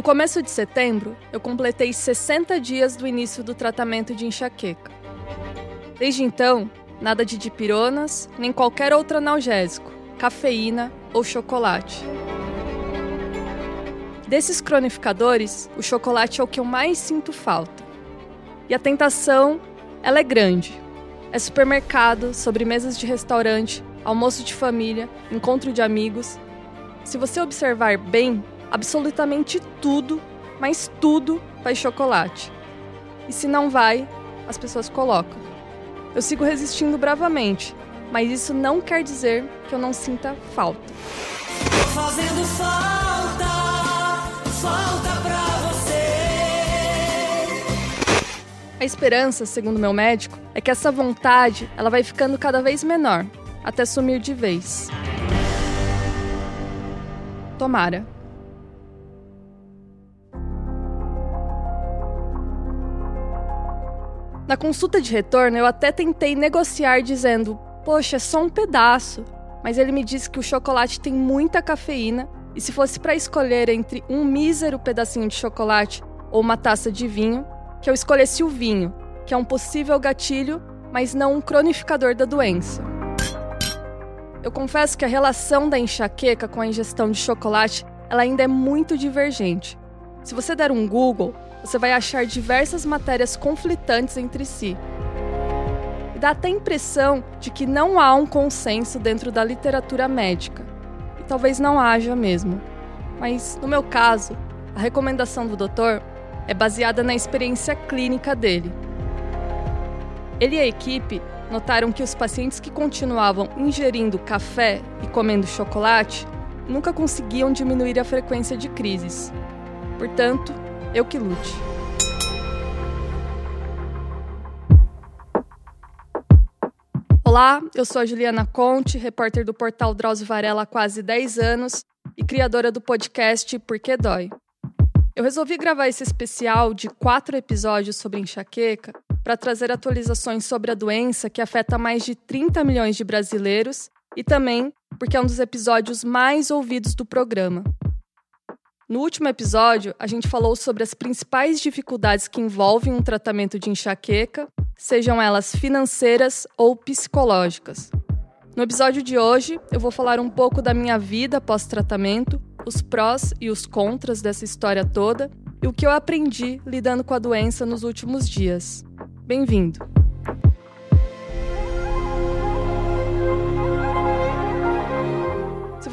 No começo de setembro, eu completei 60 dias do início do tratamento de enxaqueca. Desde então, nada de dipironas, nem qualquer outro analgésico, cafeína ou chocolate. Desses cronificadores, o chocolate é o que eu mais sinto falta. E a tentação, ela é grande. É supermercado, sobremesas de restaurante, almoço de família, encontro de amigos. Se você observar bem, absolutamente tudo, mas tudo vai chocolate. E se não vai, as pessoas colocam. Eu sigo resistindo bravamente, mas isso não quer dizer que eu não sinta falta. Fazendo falta, falta pra você. A esperança, segundo meu médico, é que essa vontade ela vai ficando cada vez menor, até sumir de vez. Tomara. Na consulta de retorno, eu até tentei negociar dizendo: Poxa, é só um pedaço. Mas ele me disse que o chocolate tem muita cafeína e se fosse para escolher entre um mísero pedacinho de chocolate ou uma taça de vinho, que eu escolhesse o vinho, que é um possível gatilho, mas não um cronificador da doença. Eu confesso que a relação da enxaqueca com a ingestão de chocolate ela ainda é muito divergente. Se você der um Google, você vai achar diversas matérias conflitantes entre si. E dá até a impressão de que não há um consenso dentro da literatura médica. E talvez não haja mesmo. Mas, no meu caso, a recomendação do doutor é baseada na experiência clínica dele. Ele e a equipe notaram que os pacientes que continuavam ingerindo café e comendo chocolate nunca conseguiam diminuir a frequência de crises. Portanto, eu que lute. Olá, eu sou a Juliana Conte, repórter do portal Drauzio Varela há quase 10 anos e criadora do podcast Por que Dói. Eu resolvi gravar esse especial de quatro episódios sobre enxaqueca para trazer atualizações sobre a doença que afeta mais de 30 milhões de brasileiros e também porque é um dos episódios mais ouvidos do programa. No último episódio, a gente falou sobre as principais dificuldades que envolvem um tratamento de enxaqueca, sejam elas financeiras ou psicológicas. No episódio de hoje, eu vou falar um pouco da minha vida pós-tratamento, os prós e os contras dessa história toda e o que eu aprendi lidando com a doença nos últimos dias. Bem-vindo!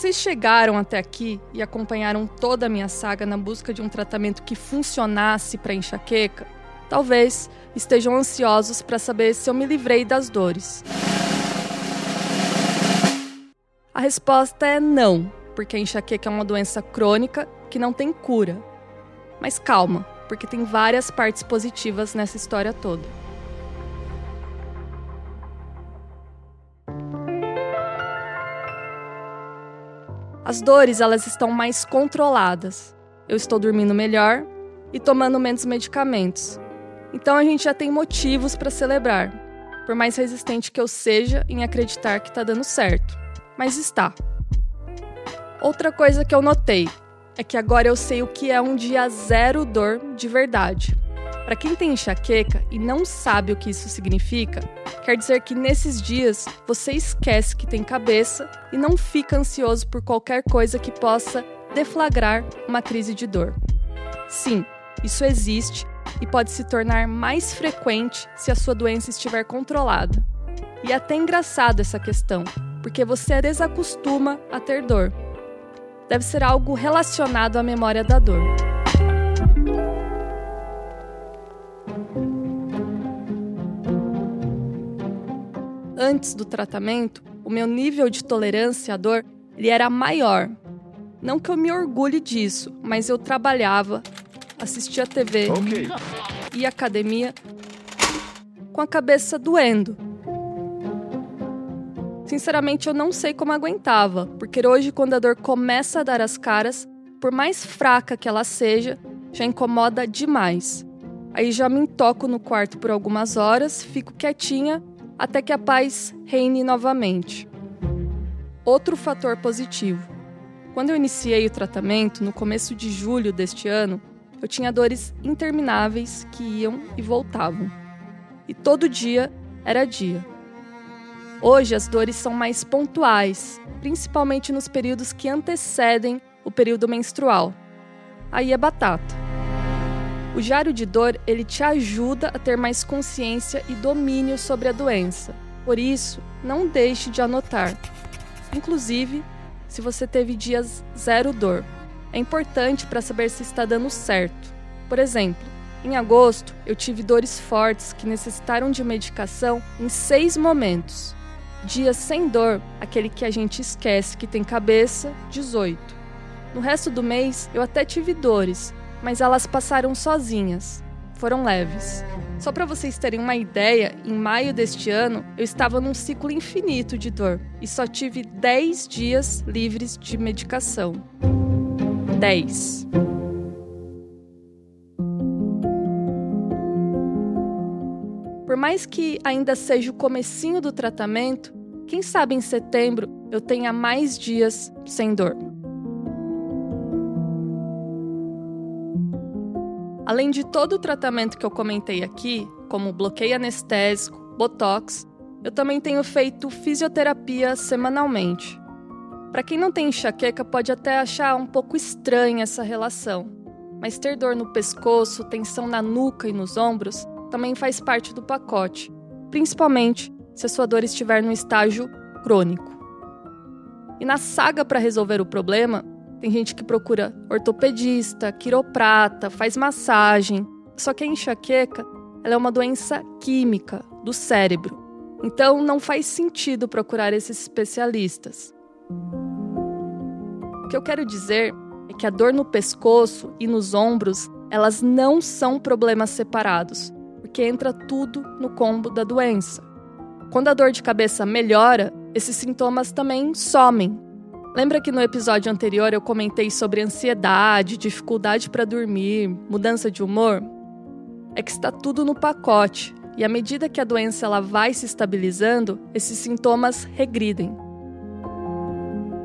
Vocês chegaram até aqui e acompanharam toda a minha saga na busca de um tratamento que funcionasse para enxaqueca, talvez estejam ansiosos para saber se eu me livrei das dores. A resposta é não, porque a enxaqueca é uma doença crônica que não tem cura. Mas calma, porque tem várias partes positivas nessa história toda. As dores elas estão mais controladas. Eu estou dormindo melhor e tomando menos medicamentos. Então a gente já tem motivos para celebrar, por mais resistente que eu seja em acreditar que está dando certo. Mas está. Outra coisa que eu notei é que agora eu sei o que é um dia zero dor de verdade. Para quem tem enxaqueca e não sabe o que isso significa, quer dizer que nesses dias você esquece que tem cabeça e não fica ansioso por qualquer coisa que possa deflagrar uma crise de dor. Sim, isso existe e pode se tornar mais frequente se a sua doença estiver controlada. E é até engraçado essa questão, porque você desacostuma a ter dor. Deve ser algo relacionado à memória da dor. Antes do tratamento, o meu nível de tolerância à dor ele era maior. Não que eu me orgulhe disso, mas eu trabalhava, assistia TV okay. e academia com a cabeça doendo. Sinceramente, eu não sei como aguentava, porque hoje, quando a dor começa a dar as caras, por mais fraca que ela seja, já incomoda demais. Aí já me toco no quarto por algumas horas, fico quietinha até que a paz reine novamente. Outro fator positivo. Quando eu iniciei o tratamento, no começo de julho deste ano, eu tinha dores intermináveis que iam e voltavam. E todo dia era dia. Hoje as dores são mais pontuais, principalmente nos períodos que antecedem o período menstrual. Aí é batata. O diário de dor, ele te ajuda a ter mais consciência e domínio sobre a doença. Por isso, não deixe de anotar. Inclusive, se você teve dias zero dor. É importante para saber se está dando certo. Por exemplo, em agosto, eu tive dores fortes que necessitaram de medicação em seis momentos. Dias sem dor, aquele que a gente esquece que tem cabeça, 18. No resto do mês, eu até tive dores, mas elas passaram sozinhas. Foram leves. Só para vocês terem uma ideia, em maio deste ano, eu estava num ciclo infinito de dor e só tive 10 dias livres de medicação. 10. Por mais que ainda seja o comecinho do tratamento, quem sabe em setembro eu tenha mais dias sem dor. Além de todo o tratamento que eu comentei aqui, como bloqueio anestésico, botox, eu também tenho feito fisioterapia semanalmente. Para quem não tem enxaqueca, pode até achar um pouco estranha essa relação, mas ter dor no pescoço, tensão na nuca e nos ombros também faz parte do pacote, principalmente se a sua dor estiver no estágio crônico. E na saga para resolver o problema, tem gente que procura ortopedista, quiroprata, faz massagem. Só que a enxaqueca ela é uma doença química do cérebro. Então não faz sentido procurar esses especialistas. O que eu quero dizer é que a dor no pescoço e nos ombros, elas não são problemas separados, porque entra tudo no combo da doença. Quando a dor de cabeça melhora, esses sintomas também somem, Lembra que no episódio anterior eu comentei sobre ansiedade, dificuldade para dormir, mudança de humor? É que está tudo no pacote e à medida que a doença ela vai se estabilizando, esses sintomas regridem.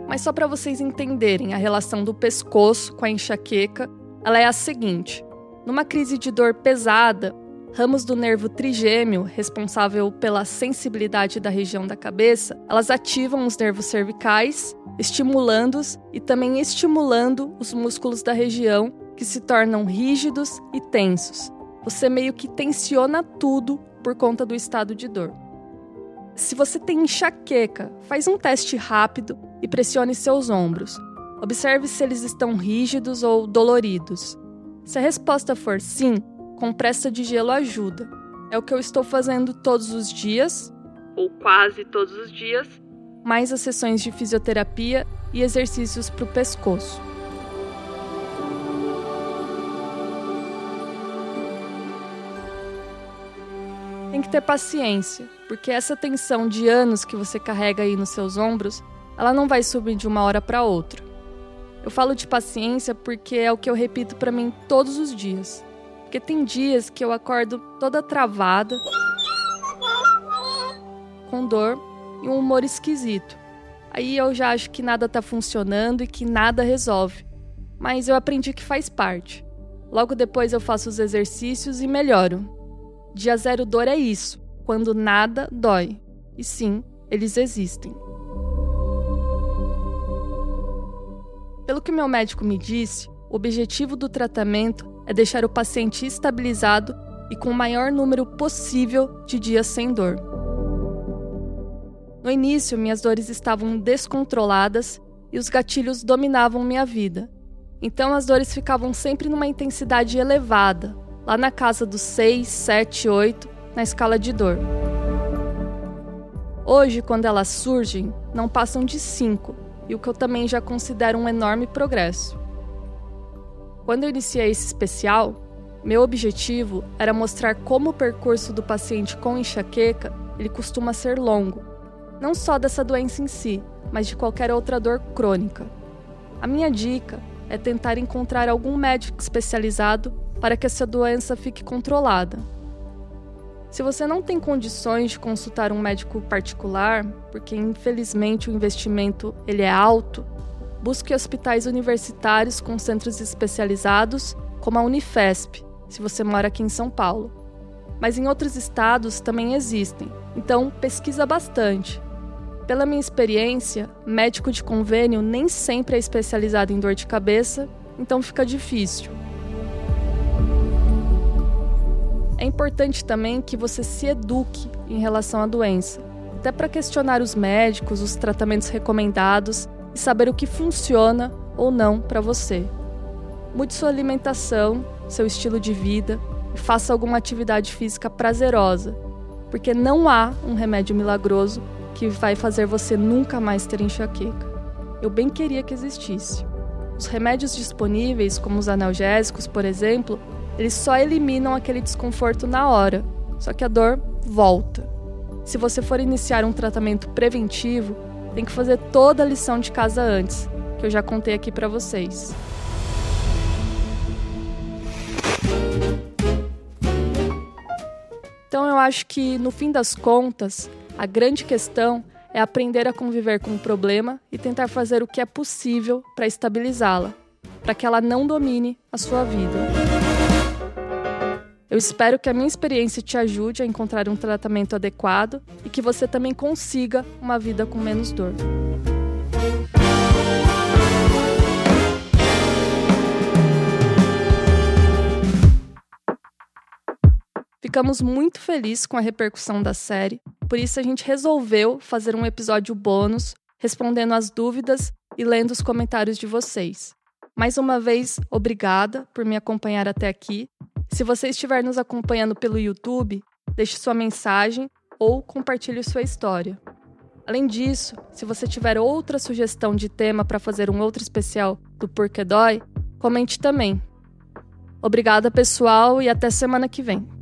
Mas só para vocês entenderem a relação do pescoço com a enxaqueca, ela é a seguinte: numa crise de dor pesada, ramos do nervo trigêmeo, responsável pela sensibilidade da região da cabeça, elas ativam os nervos cervicais estimulando-os e também estimulando os músculos da região que se tornam rígidos e tensos. Você meio que tensiona tudo por conta do estado de dor. Se você tem enxaqueca, faz um teste rápido e pressione seus ombros. Observe se eles estão rígidos ou doloridos. Se a resposta for sim, compressa de gelo ajuda. É o que eu estou fazendo todos os dias, ou quase todos os dias, mais as sessões de fisioterapia e exercícios para o pescoço. Tem que ter paciência, porque essa tensão de anos que você carrega aí nos seus ombros, ela não vai subir de uma hora para outra. Eu falo de paciência porque é o que eu repito para mim todos os dias. Porque tem dias que eu acordo toda travada, com dor e um humor esquisito. Aí eu já acho que nada tá funcionando e que nada resolve. Mas eu aprendi que faz parte. Logo depois eu faço os exercícios e melhoro. Dia zero dor é isso, quando nada dói. E sim, eles existem. Pelo que meu médico me disse, o objetivo do tratamento é deixar o paciente estabilizado e com o maior número possível de dias sem dor. No início, minhas dores estavam descontroladas e os gatilhos dominavam minha vida. Então as dores ficavam sempre numa intensidade elevada, lá na casa dos 6, 7, 8, na escala de dor. Hoje, quando elas surgem, não passam de 5, e o que eu também já considero um enorme progresso. Quando eu iniciei esse especial, meu objetivo era mostrar como o percurso do paciente com enxaqueca ele costuma ser longo não só dessa doença em si, mas de qualquer outra dor crônica. A minha dica é tentar encontrar algum médico especializado para que essa doença fique controlada. Se você não tem condições de consultar um médico particular, porque infelizmente o investimento ele é alto, busque hospitais universitários com centros especializados, como a Unifesp, se você mora aqui em São Paulo. Mas em outros estados também existem, então pesquisa bastante. Pela minha experiência, médico de convênio nem sempre é especializado em dor de cabeça, então fica difícil. É importante também que você se eduque em relação à doença, até para questionar os médicos, os tratamentos recomendados e saber o que funciona ou não para você. Mude sua alimentação, seu estilo de vida e faça alguma atividade física prazerosa, porque não há um remédio milagroso que vai fazer você nunca mais ter enxaqueca. Eu bem queria que existisse. Os remédios disponíveis, como os analgésicos, por exemplo, eles só eliminam aquele desconforto na hora, só que a dor volta. Se você for iniciar um tratamento preventivo, tem que fazer toda a lição de casa antes, que eu já contei aqui para vocês. Então eu acho que no fim das contas, a grande questão é aprender a conviver com o problema e tentar fazer o que é possível para estabilizá-la, para que ela não domine a sua vida. Eu espero que a minha experiência te ajude a encontrar um tratamento adequado e que você também consiga uma vida com menos dor. Ficamos muito felizes com a repercussão da série, por isso a gente resolveu fazer um episódio bônus respondendo as dúvidas e lendo os comentários de vocês. Mais uma vez, obrigada por me acompanhar até aqui. Se você estiver nos acompanhando pelo YouTube, deixe sua mensagem ou compartilhe sua história. Além disso, se você tiver outra sugestão de tema para fazer um outro especial do Porquê Dói, comente também. Obrigada, pessoal, e até semana que vem.